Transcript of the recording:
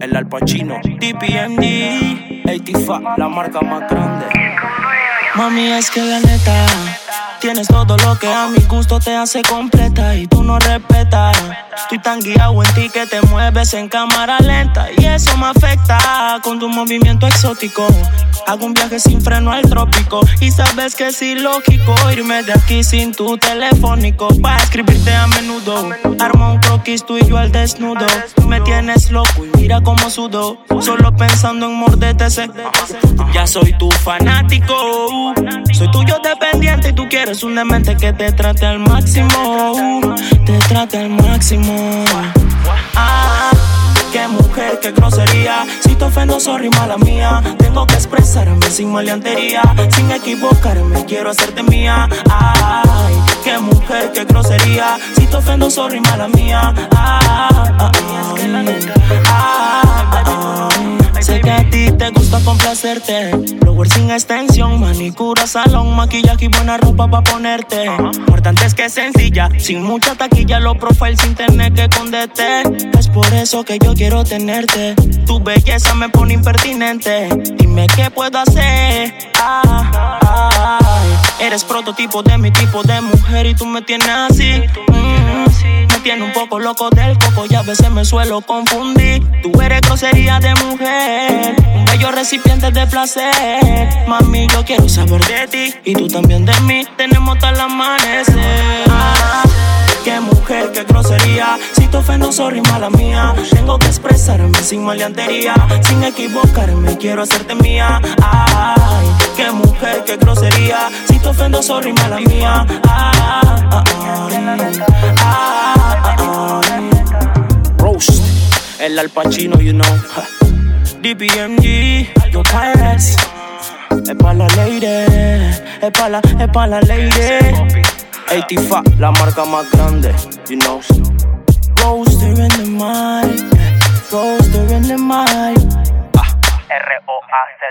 El Al Pacino. DPMD. 85, la marca más grande. Mami, es que la neta, tienes todo lo que a mi gusto te hace completa y tú no respetas. Estoy tan guiado en ti que te mueves en cámara lenta y eso me afecta con tu movimiento exótico. Hago un viaje sin freno al trópico y sabes que es ilógico irme de aquí sin tu telefónico para escribirte a menudo. Arma un croquis tú y yo al desnudo. Me tienes loco y mira cómo sudo. Solo pensando en morderte ese. Ya soy tu fanático. Soy tuyo dependiente y tú quieres un demente que te trate al máximo. Te trate al máximo. Qué grosería. Si te ofendo, sorry, mala mía. Tengo que expresarme sin maleantería. Sin equivocarme, quiero hacerte mía. Ay, qué mujer, qué grosería. Si te ofendo, sorry, mala mía. Ah, ah, ah, ah, Sé que a gusta complacerte. Blower sin extensión, manicura, salón, maquillaje y buena ropa pa' ponerte. Importante es que sencilla, sin mucha taquilla, los profiles sin tener que esconderte. Es por eso que yo quiero tenerte. Tu belleza me pone impertinente. Dime qué puedo hacer. Ah, ah, eres prototipo de mi tipo de mujer y tú me tienes así. Tiene un poco loco del coco y a veces me suelo confundir. Tú eres grosería de mujer, un bello recipiente de placer. Mami, yo quiero saber de ti y tú también de mí. Tenemos tal amanecer. Ah, Qué mujer, qué grosería. Si te ofendo, sorry, mala mía. Tengo que expresarme sin maleantería. Sin equivocarme, quiero hacerte mía. Ay, qué mujer, qué grosería. Si te ofendo, sorry, mala mía. Ay, ay, ay, El Al Pacino, you know. DPMG. Yo Pirates. Es pa' la lady. Es pa' la, es pa' la lady. 85, la marca más grande, you know. Roaster in the mic. Roaster in the mic. R-O-A-Z-T-E-R.